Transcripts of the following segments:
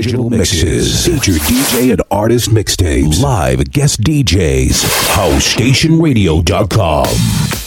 original mixes. Feature DJ and artist mixtapes. Live guest DJs. HouseStationRadio.com.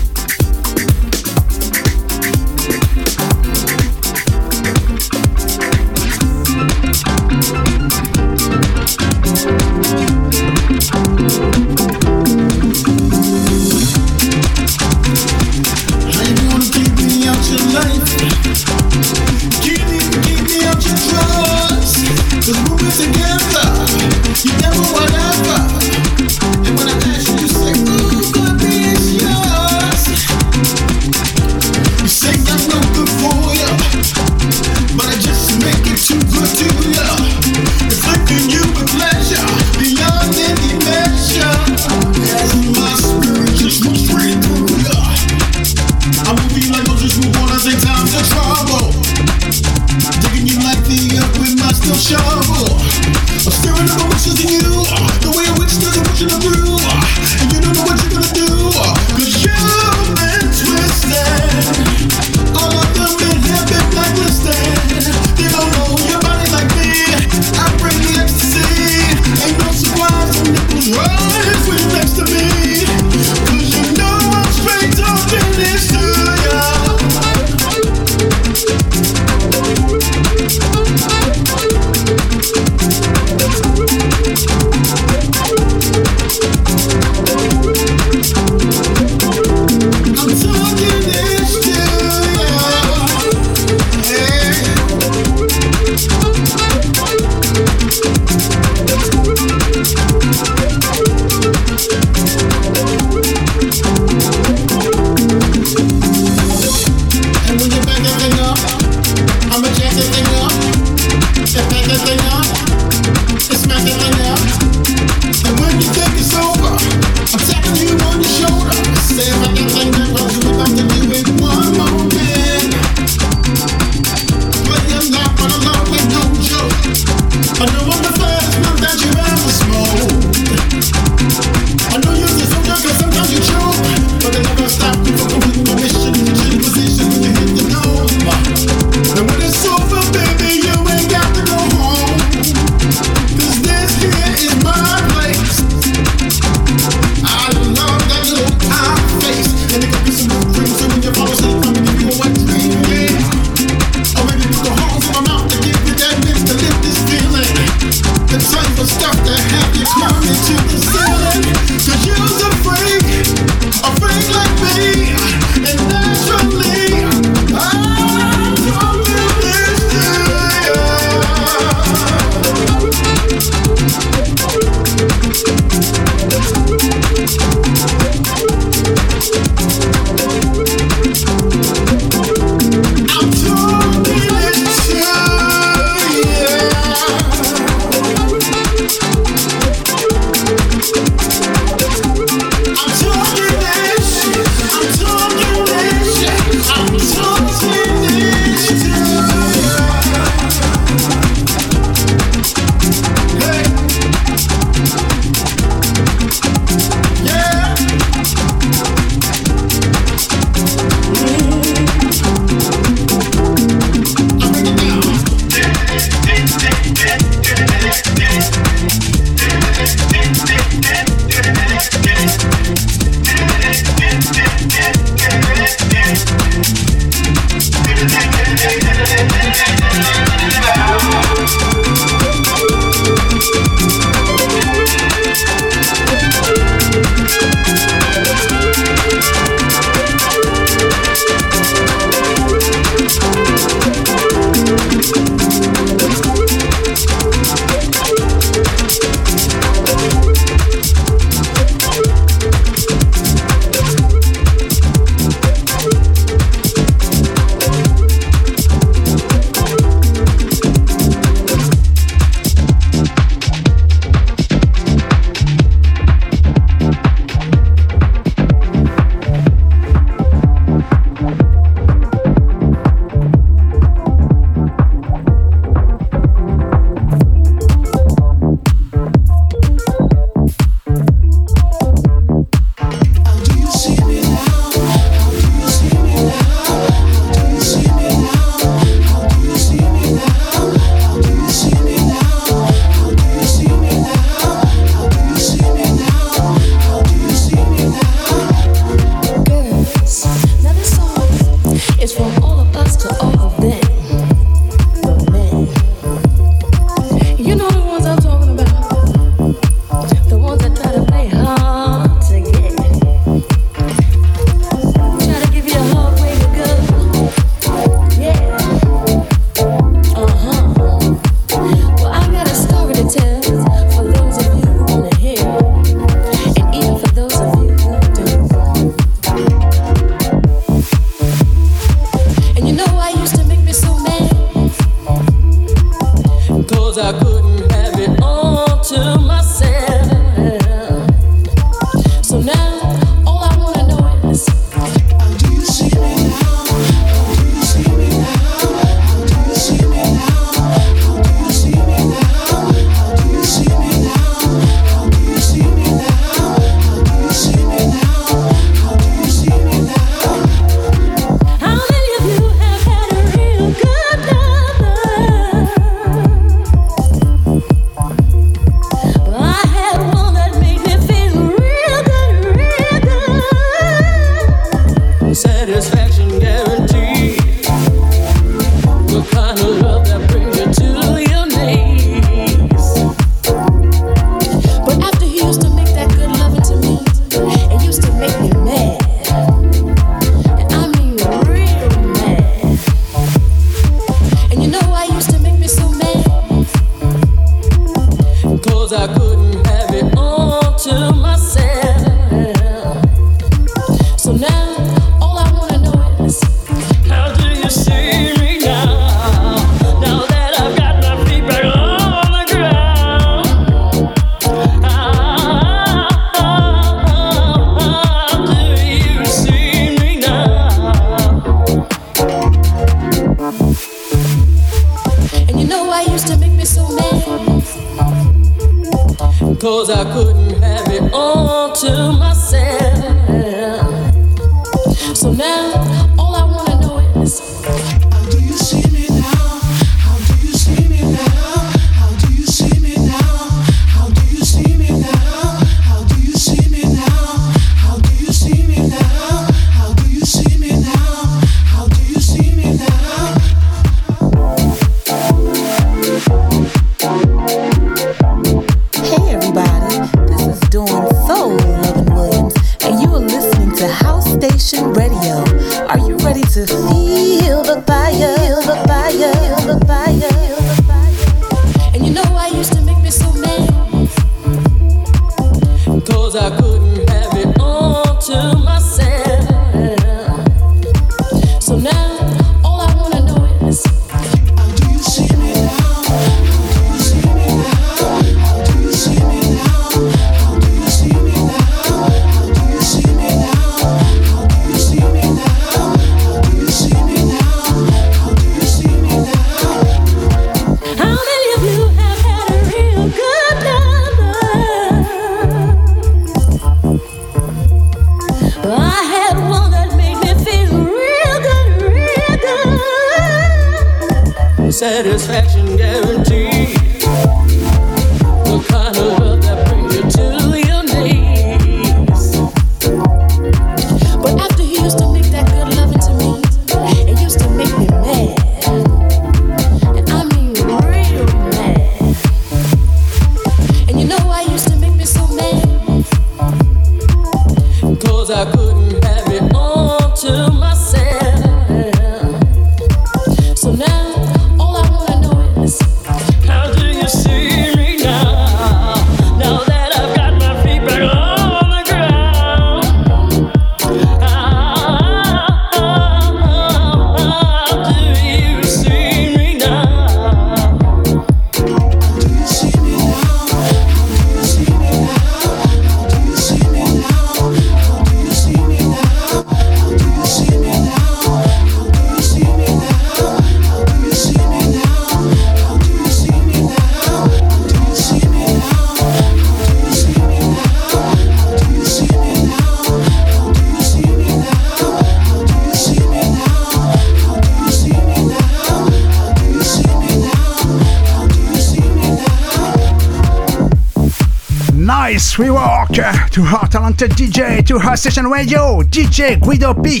DJ, to her session radio, DJ Guido P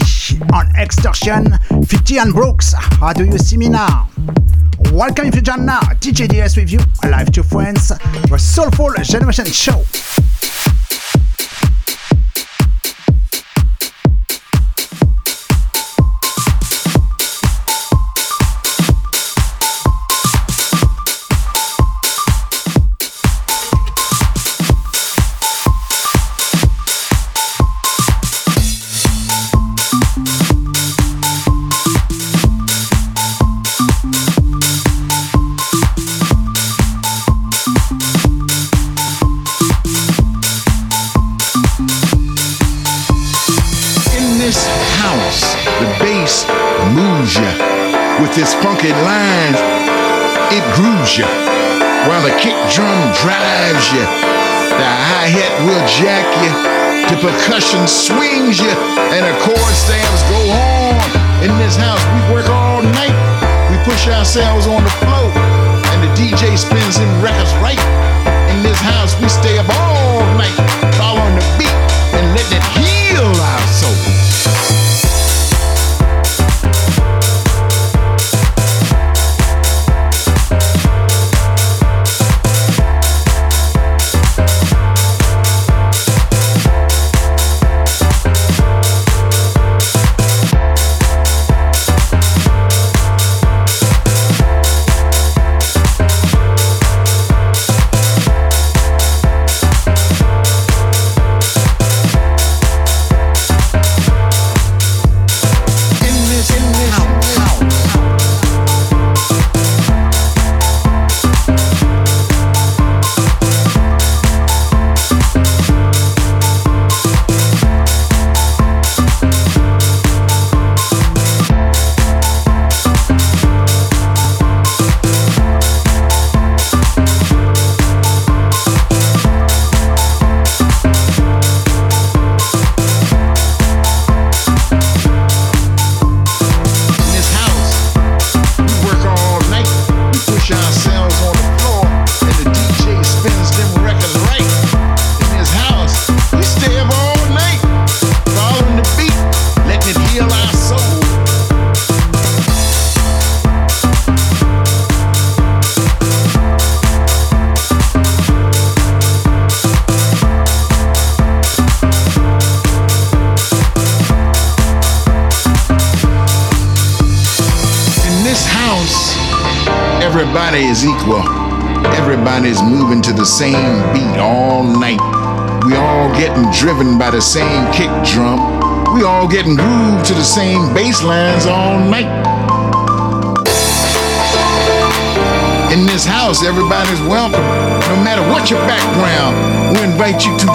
on Extortion, 50 and Brooks. How do you see me now? Welcome if you join now, DJ DS with you, live to friends, the Soulful Generation Show. Push ourselves on the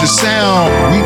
the sound. We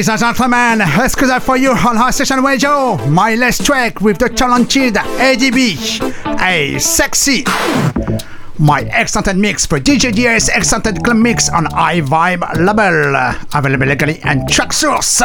Ladies and gentlemen, excuse for you on our session radio. My last track with the talented ADB, a sexy. My extended mix for DJ DS extended club mix on iVibe label, available legally and Traxsource.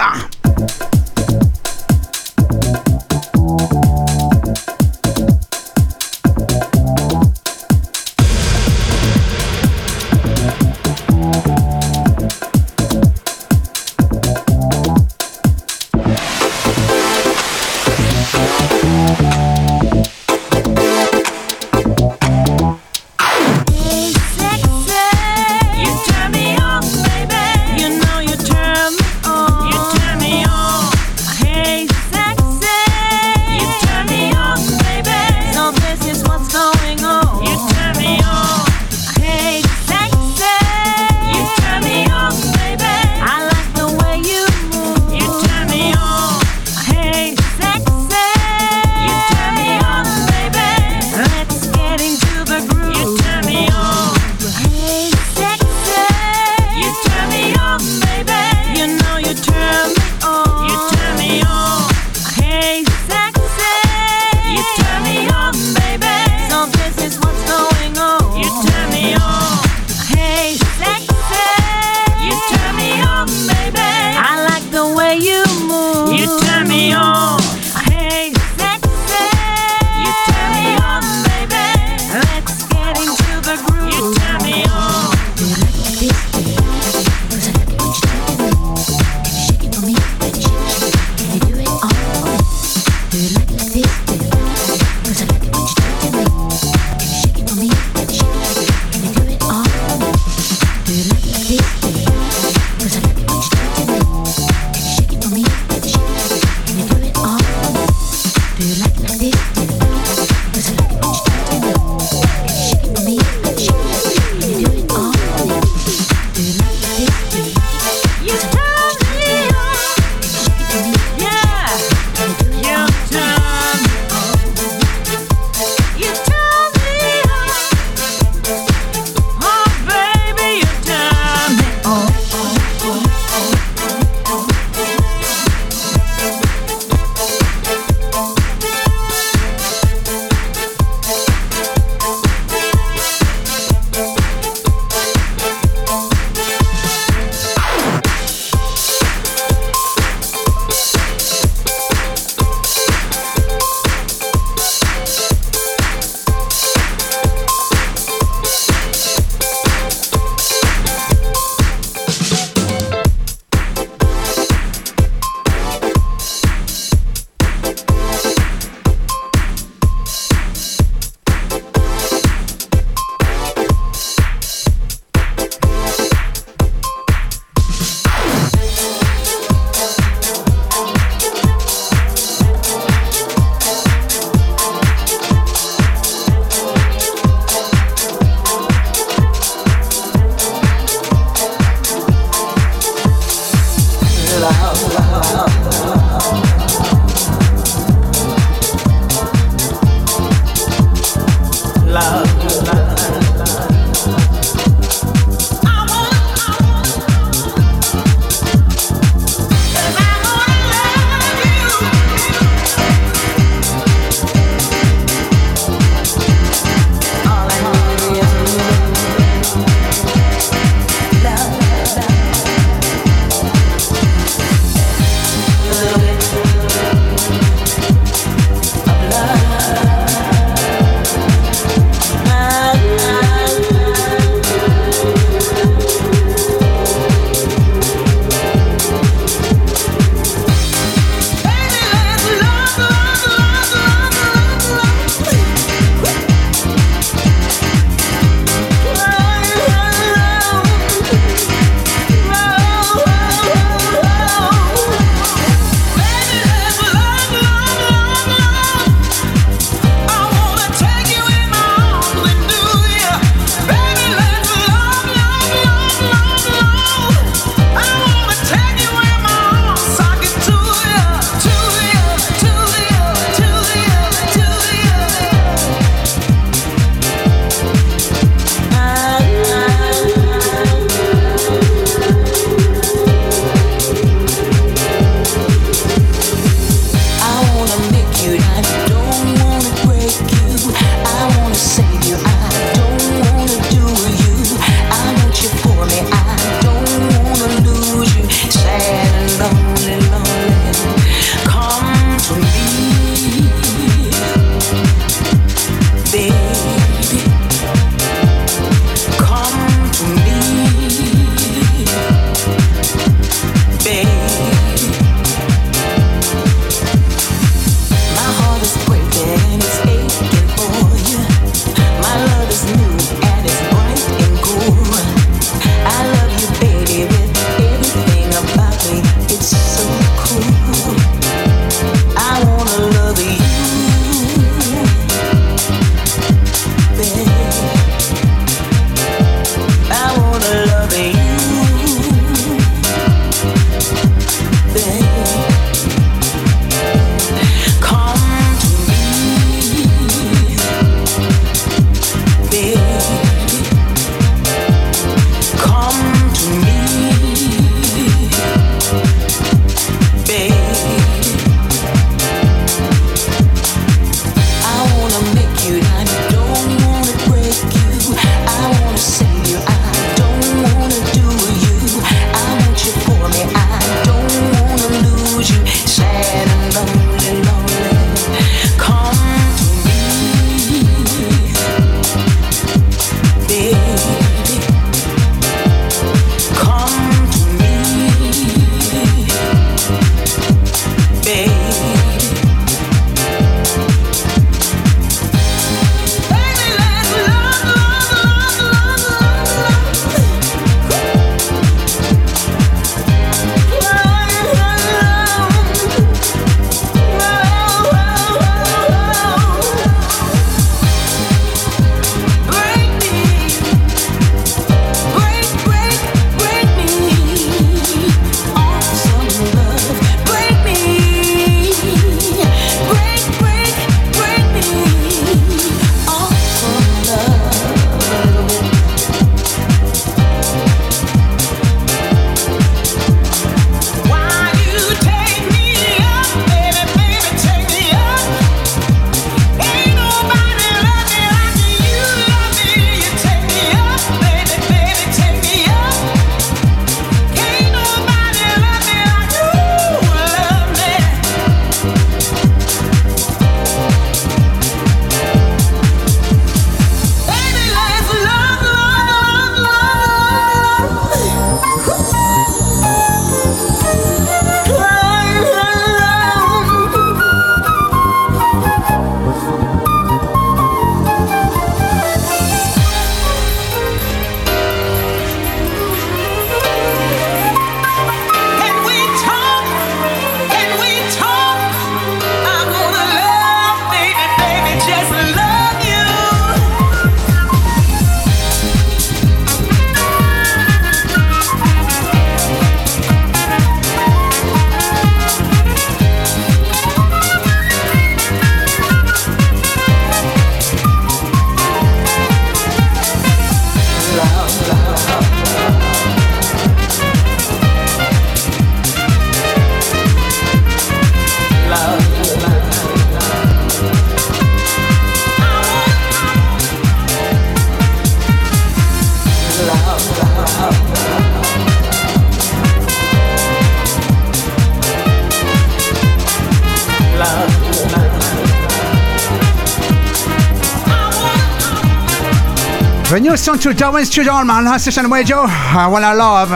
Song to Darwin Studio on last session radio, I Wanna Love.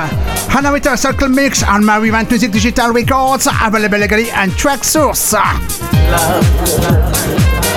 Hannah with circle mix on Revamp Music Digital Records, available legally and Traxsource. Love. What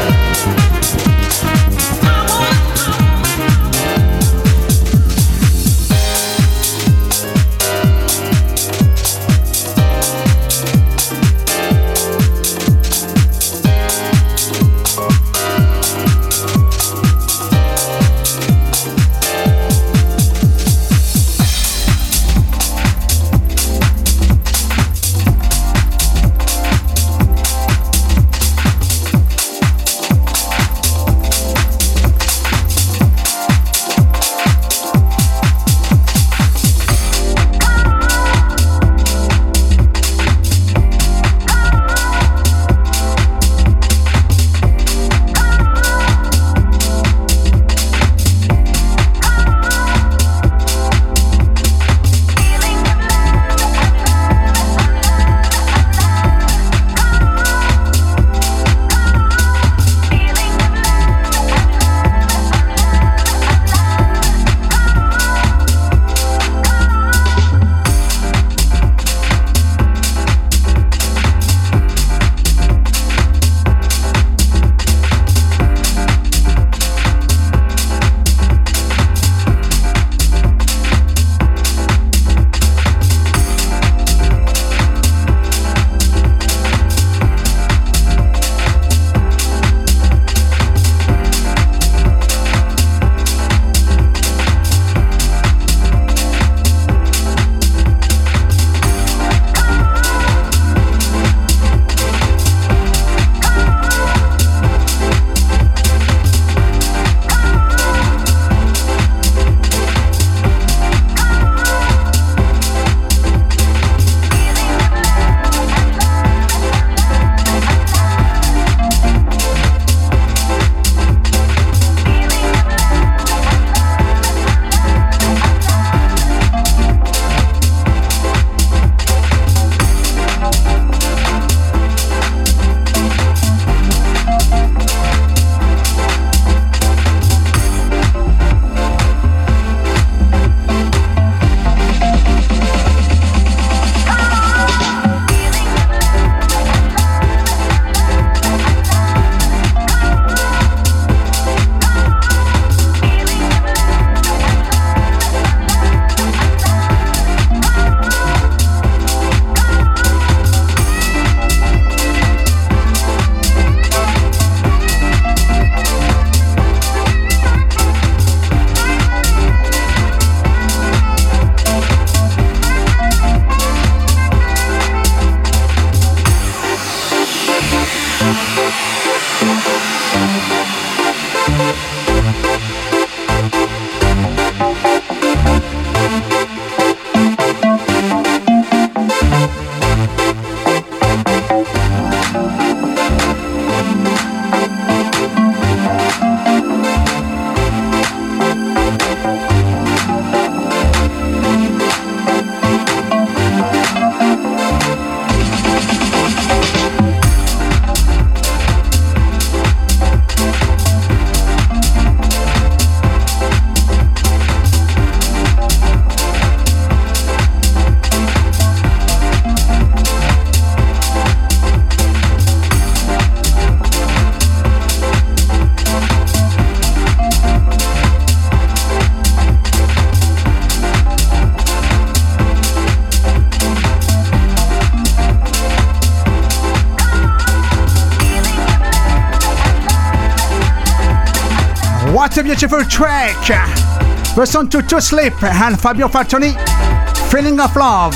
beautiful track! Listen to To Sleep and Fabio Fatoni, Feeling of Love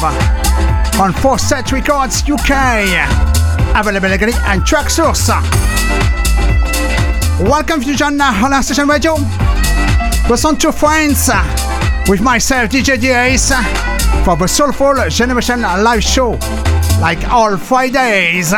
on 4 Set Records UK. Available legally and Traxsource. Welcome to John on our station radio. Listen to Friends with myself, DJ DAs, for the Soulful Generation live show, like all Fridays.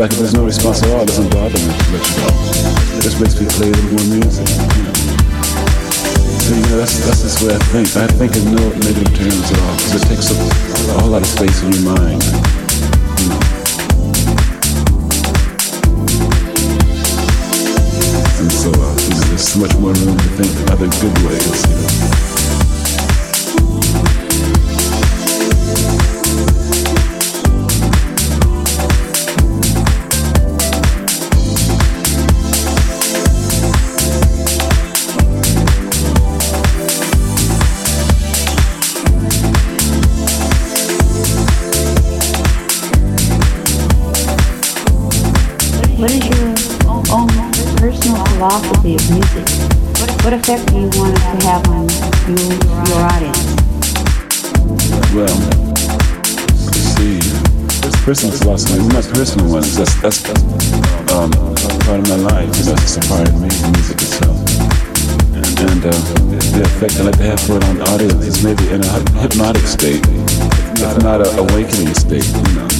Like if there's no response at all, it doesn't bother me. It just makes me play a little more music. You know. So you know, that's that's just way I think. I think in no negative terms at all, because it takes up a whole lot of space in your mind. You know. And so, uh, you know, there's so much more room to think other good ways. You know. Philosophy of music? What effect do you want it to have on you, your audience? Well, see. Personal philosophy. It's my personal ones. That's that's um, part of my life. You know, it's a part of me, the music itself. And, and uh, the effect I like to have for it on the audience is maybe in a hypnotic state, if not an awakening state. You know.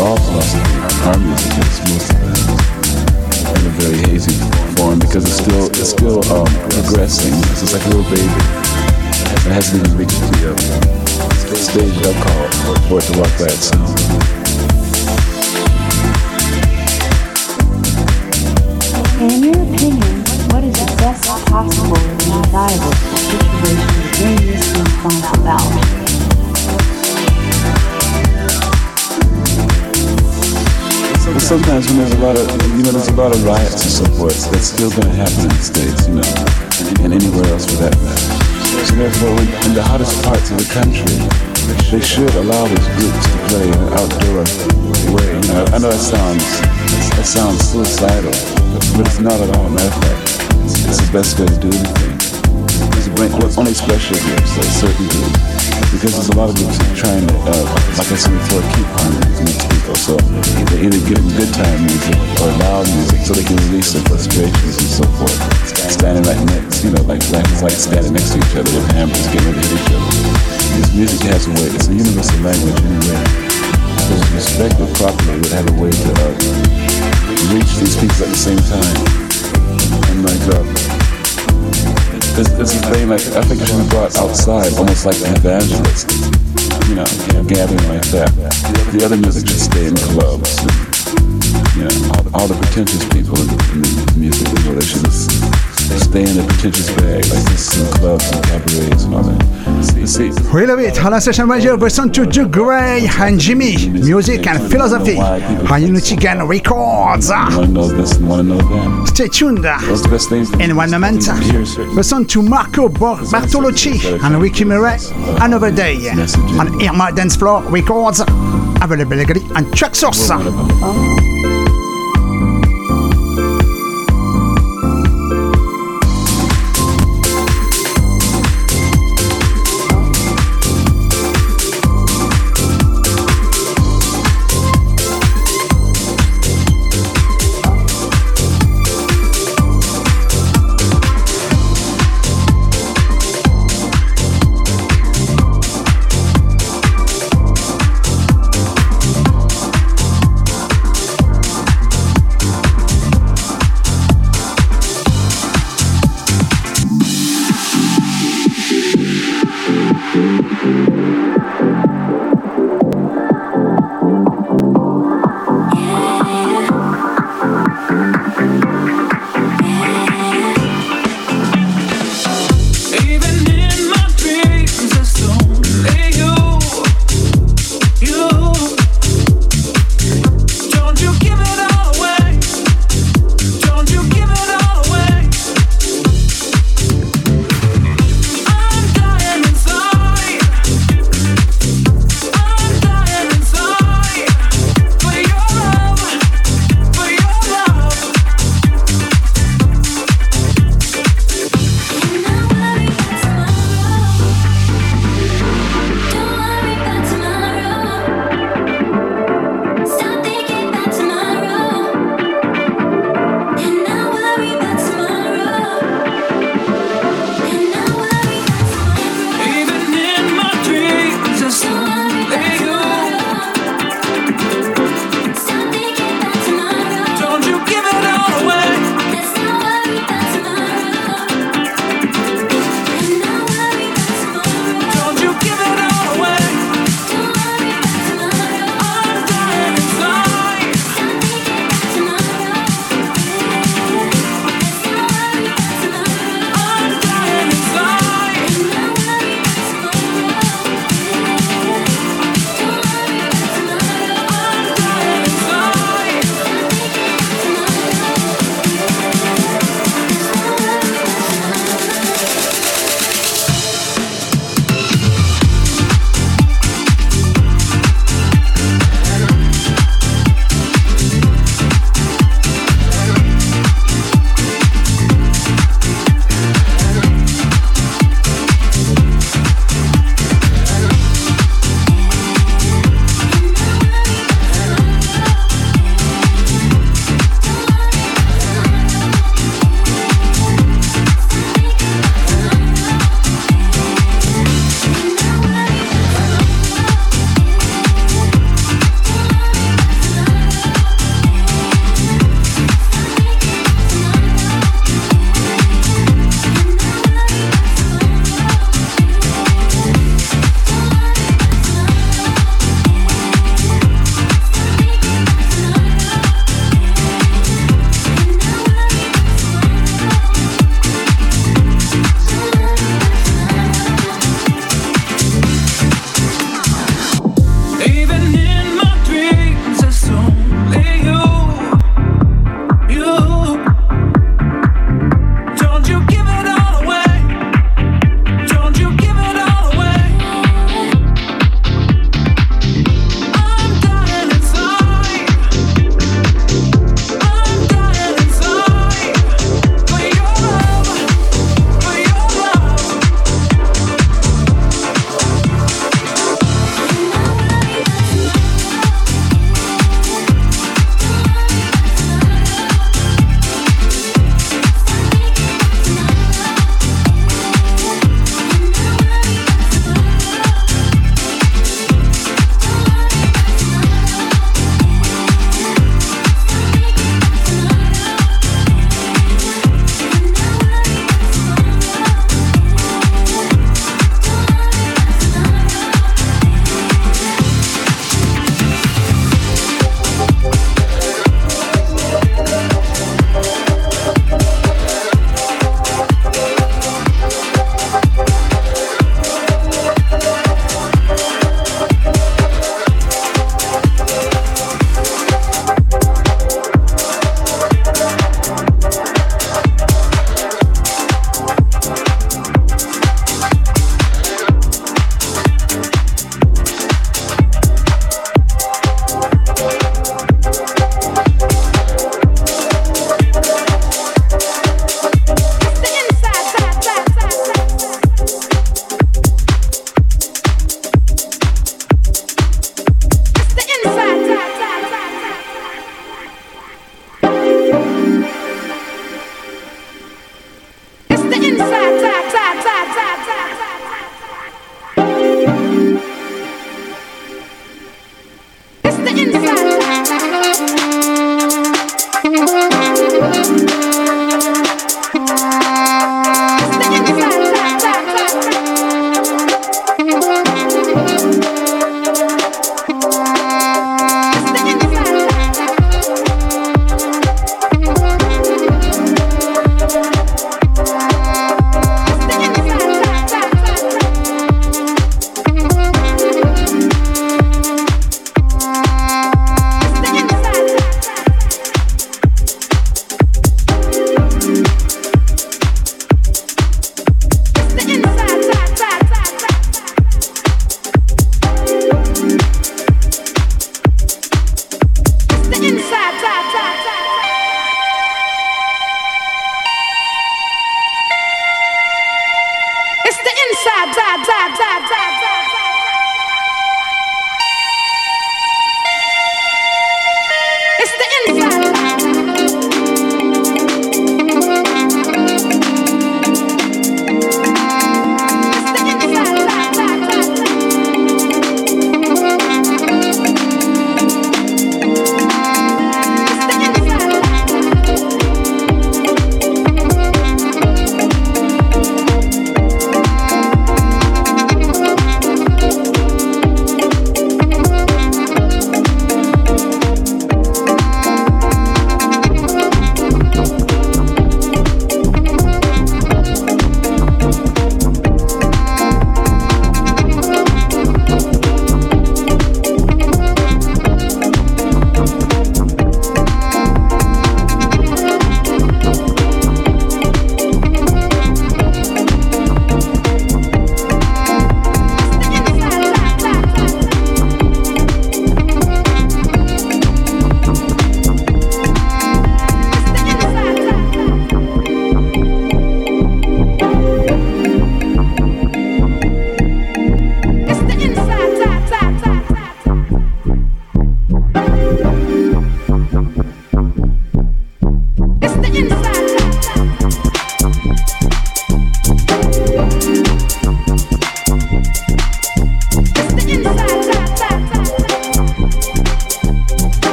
Philosophy. Our music is in a very hazy form because it's still it's still um, progressing. It's like a little baby. It hasn't even reached the uh, stage that I'll call for it to. In your opinion, what is the best possible and desirable situation to bring this song about? Sometimes when there's a lot of, you know, there's a lot of riots and so forth, that's still going to happen in the States, you know, and anywhere else for that matter. So therefore, in the hottest parts of the country, they should allow these groups to play in an outdoor way. You know, I know that sounds, that sounds suicidal, but it's not at all. a Matter of fact, it's, the best way to do anything. It's bring, well, only special groups, like certain groups because there's a lot of groups trying to, uh, like I said before, keep harmony amongst people. So they either give them good time music or loud music so they can release their frustrations and so forth. Standing right next, you know, like black and white standing next to each other with hammers getting ready to hit each other. This music has a way, it's a universal language anyway. So respected properly would have a way to uh, reach these people at the same time. And like, uh, this, this is the thing, like, I think it be brought outside, almost like an evangelist. You know, gathering like that. The other music should stay in clubs. And, you know, all, all the pretentious people in, in the music, you know, they should just stay in the pretentious bag, like this in clubs and cabarets and all that. See, we love it. On session radio, listen to Joe Gray and Jimmy, music and philosophy. On Unity Gun Records. Stay tuned. In one moment, listen to Marco Bartolucci and Ricky Murray, Another Day. On Irma Dance Floor Records, available on Traxsource.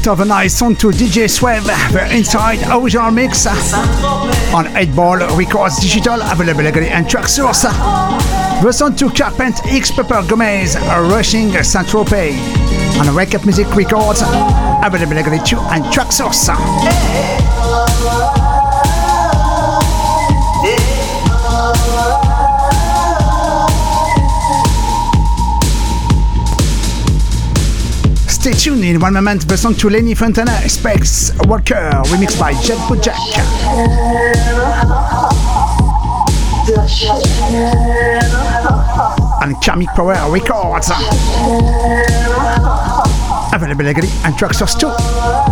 After the nice song to DJ Swev, the Inside original mix uh, on 8 Ball Records Digital, available again and Traxsource. The song to Carpent X Pepper Gomez, Rushing Saint Tropez on Wake Up Music Records, available again too and Traxsource. Stay tuned in one moment the song to Lenny Fontana, Space Walker, remixed by Jet Jack. And Karmic Power Records. Available legally and Traxsource too.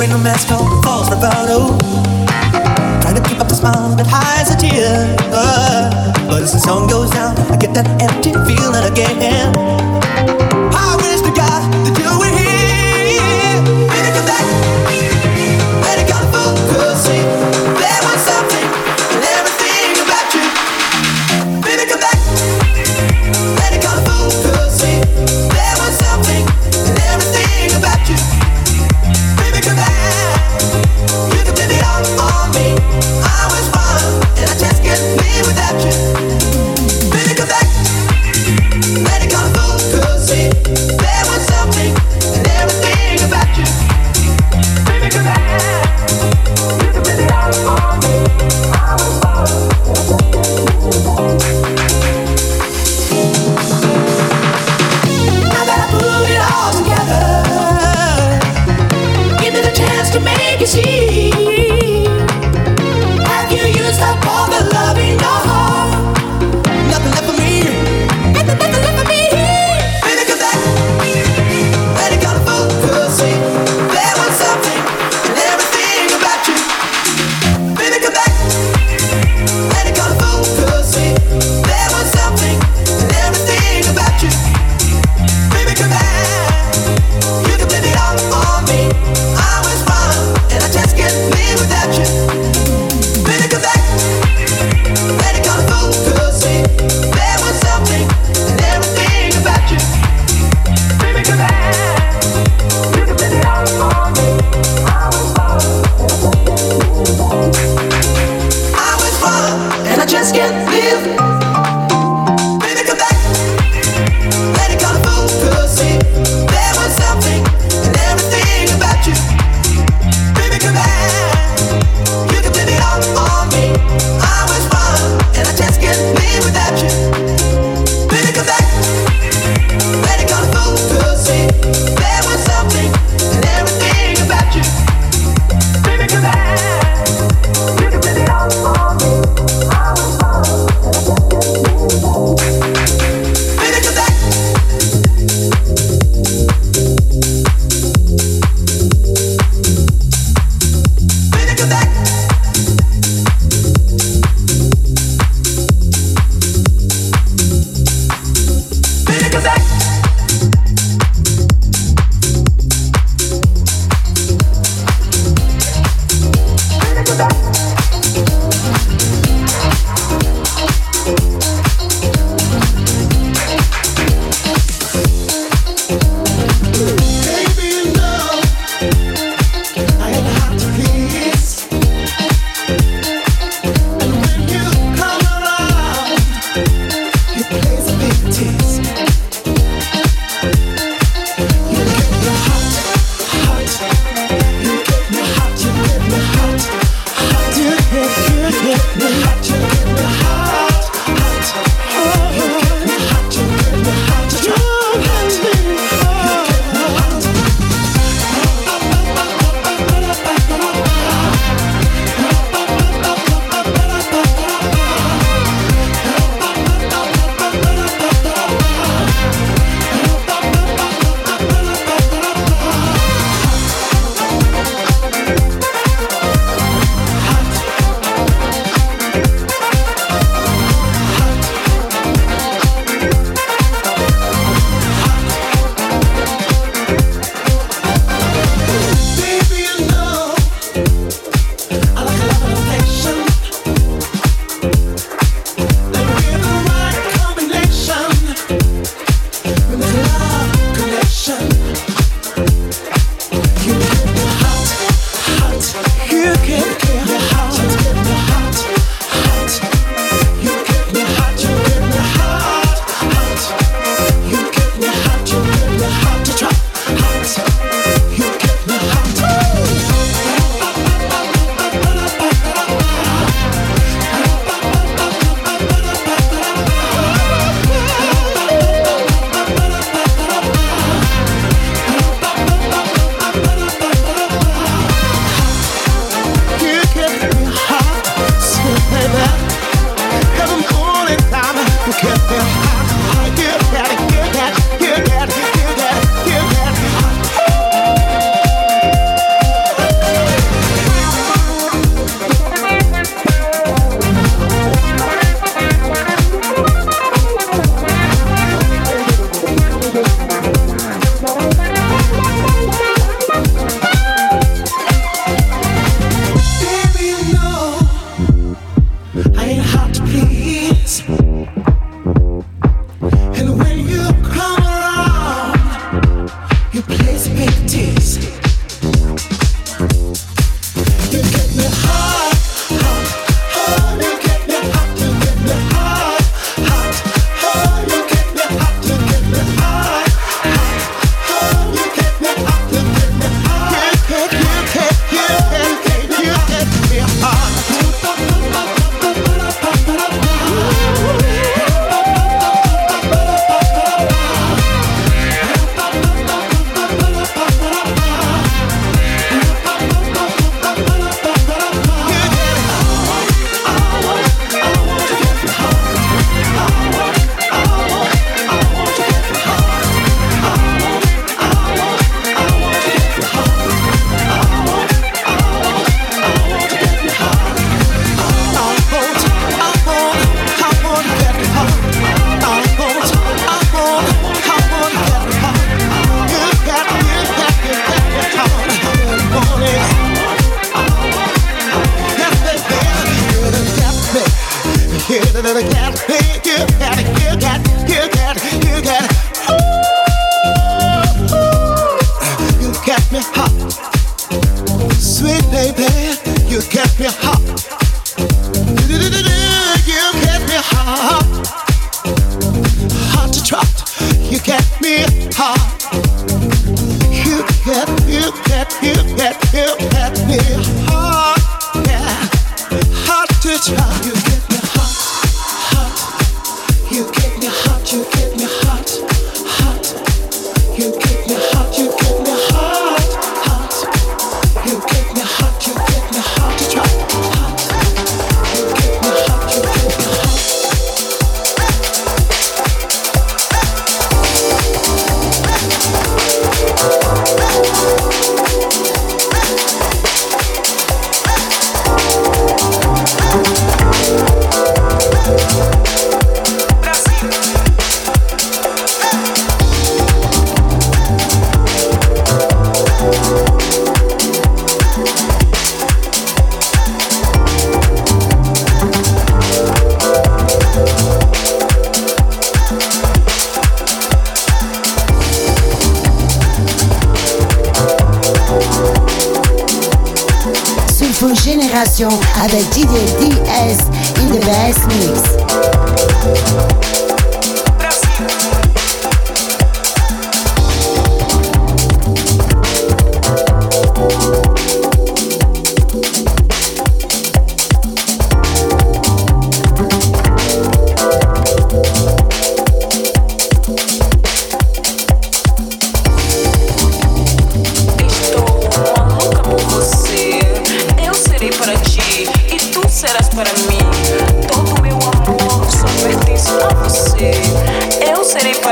Wearing a mask called false bravado. Trying to keep up the smile that hides a tear. But as the song goes down, I get that empty feeling again.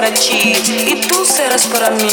para ti e tu serás para mim.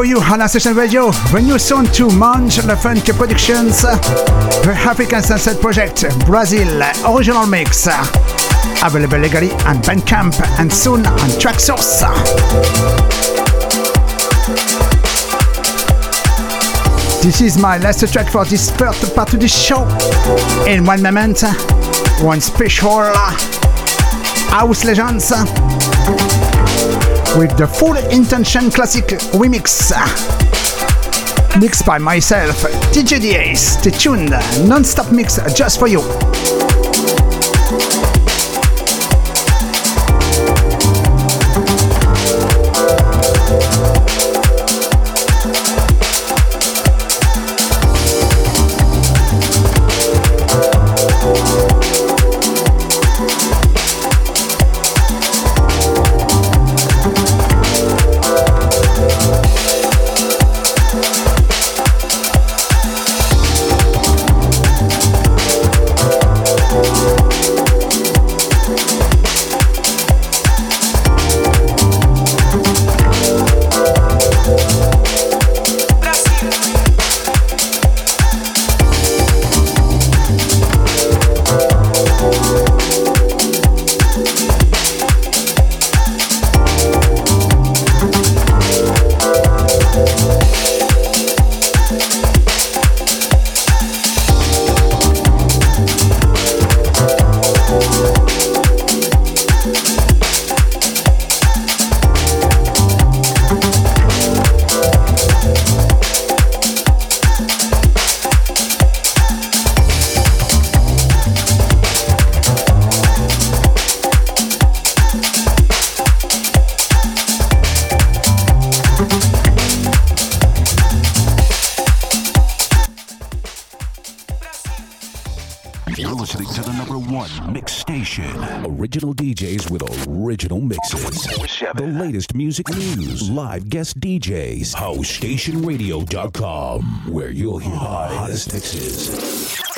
For you on session radio. The new song to Mange Le Funk Productions, the African Sunset Project, Brazil, original mix. Available legally on Bandcamp and soon on Traxsource. This is my last track for this first part of the show. In one moment, one special House Legends with the Full Intention Classic Remix. Ah. Mixed by myself, DJ DA. Stay tuned, non-stop mix just for you. DJs, HouseStationRadio.com, where you'll hear the hottest mixes.